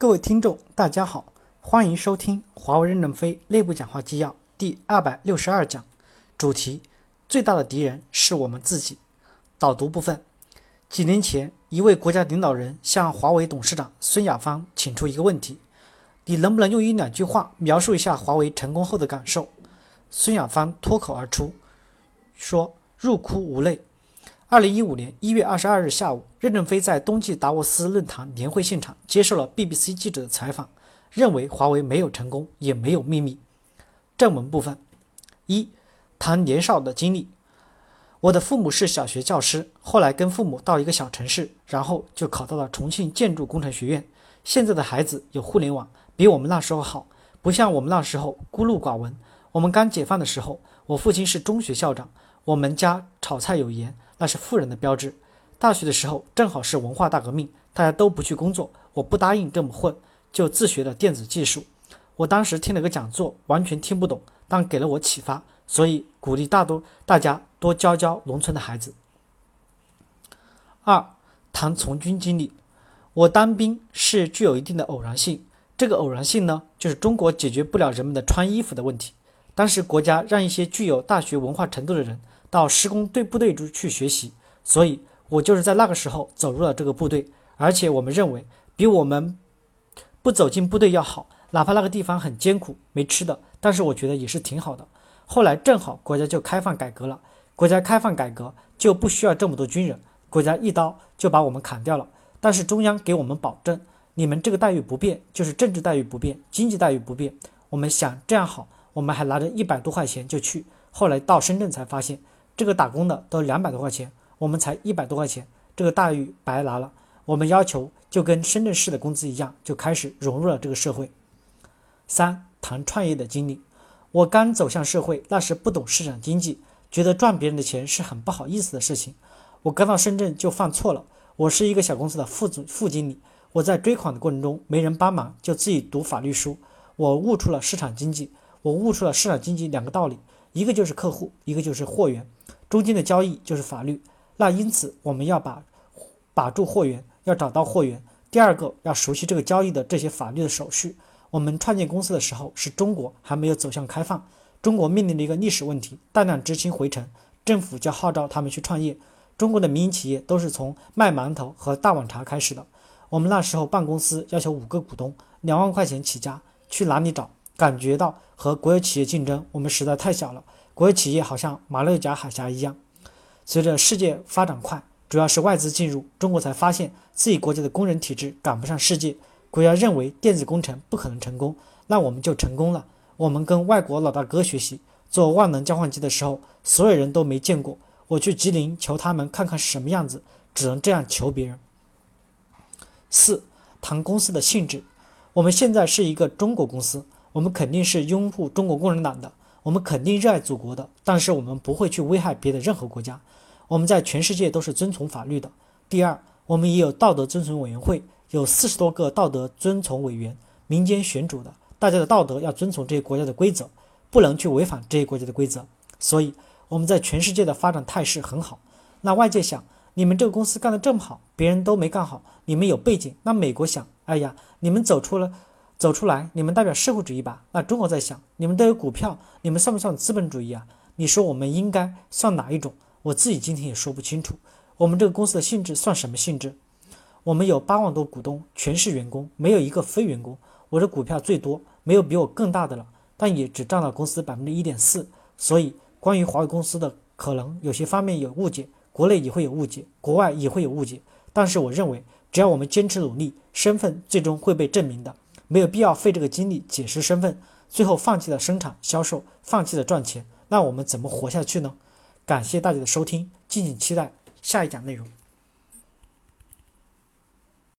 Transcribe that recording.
各位听众，大家好，欢迎收听华为任正非内部讲话纪要第二百六十二讲，主题：最大的敌人是我们自己。导读部分：几年前，一位国家领导人向华为董事长孙亚芳请出一个问题：你能不能用一两句话描述一下华为成功后的感受？孙亚芳脱口而出说：“入哭无泪。”二零一五年一月二十二日下午，任正非在冬季达沃斯论坛年会现场接受了 BBC 记者的采访，认为华为没有成功，也没有秘密。正文部分一谈年少的经历。我的父母是小学教师，后来跟父母到一个小城市，然后就考到了重庆建筑工程学院。现在的孩子有互联网，比我们那时候好，不像我们那时候孤陋寡闻。我们刚解放的时候，我父亲是中学校长，我们家炒菜有盐。那是富人的标志。大学的时候正好是文化大革命，大家都不去工作，我不答应这么混，就自学了电子技术。我当时听了个讲座，完全听不懂，但给了我启发，所以鼓励大多大家多教教农村的孩子。二，谈从军经历。我当兵是具有一定的偶然性，这个偶然性呢，就是中国解决不了人们的穿衣服的问题。当时国家让一些具有大学文化程度的人。到施工队部队中去学习，所以我就是在那个时候走入了这个部队，而且我们认为比我们不走进部队要好，哪怕那个地方很艰苦没吃的，但是我觉得也是挺好的。后来正好国家就开放改革了，国家开放改革就不需要这么多军人，国家一刀就把我们砍掉了。但是中央给我们保证，你们这个待遇不变，就是政治待遇不变，经济待遇不变。我们想这样好，我们还拿着一百多块钱就去，后来到深圳才发现。这个打工的都两百多块钱，我们才一百多块钱，这个待遇白拿了。我们要求就跟深圳市的工资一样，就开始融入了这个社会。三谈创业的经历，我刚走向社会，那时不懂市场经济，觉得赚别人的钱是很不好意思的事情。我刚到深圳就犯错了，我是一个小公司的副总副经理，我在追款的过程中没人帮忙，就自己读法律书，我悟出了市场经济，我悟出了市场经济两个道理，一个就是客户，一个就是货源。中间的交易就是法律，那因此我们要把把住货源，要找到货源。第二个要熟悉这个交易的这些法律的手续。我们创建公司的时候是中国还没有走向开放，中国面临的一个历史问题，大量知青回城，政府就号召他们去创业。中国的民营企业都是从卖馒头和大碗茶开始的。我们那时候办公司要求五个股东，两万块钱起家，去哪里找？感觉到和国有企业竞争，我们实在太小了。国有企业好像马六甲海峡一样，随着世界发展快，主要是外资进入中国，才发现自己国家的工人体制赶不上世界。国家认为电子工程不可能成功，那我们就成功了。我们跟外国老大哥学习，做万能交换机的时候，所有人都没见过。我去吉林求他们看看是什么样子，只能这样求别人。四谈公司的性质，我们现在是一个中国公司，我们肯定是拥护中国共产党的。我们肯定热爱祖国的，但是我们不会去危害别的任何国家。我们在全世界都是遵从法律的。第二，我们也有道德遵从委员会，有四十多个道德遵从委员，民间选主的，大家的道德要遵从这些国家的规则，不能去违反这些国家的规则。所以我们在全世界的发展态势很好。那外界想，你们这个公司干得这么好，别人都没干好，你们有背景。那美国想，哎呀，你们走出了。走出来，你们代表社会主义吧？那中国在想，你们都有股票，你们算不算资本主义啊？你说我们应该算哪一种？我自己今天也说不清楚。我们这个公司的性质算什么性质？我们有八万多股东，全是员工，没有一个非员工。我的股票最多，没有比我更大的了，但也只占了公司百分之一点四。所以，关于华为公司的可能有些方面有误解，国内也会有误解，国外也会有误解。但是我认为，只要我们坚持努力，身份最终会被证明的。没有必要费这个精力解释身份，最后放弃了生产销售，放弃了赚钱，那我们怎么活下去呢？感谢大家的收听，敬请期待下一讲内容。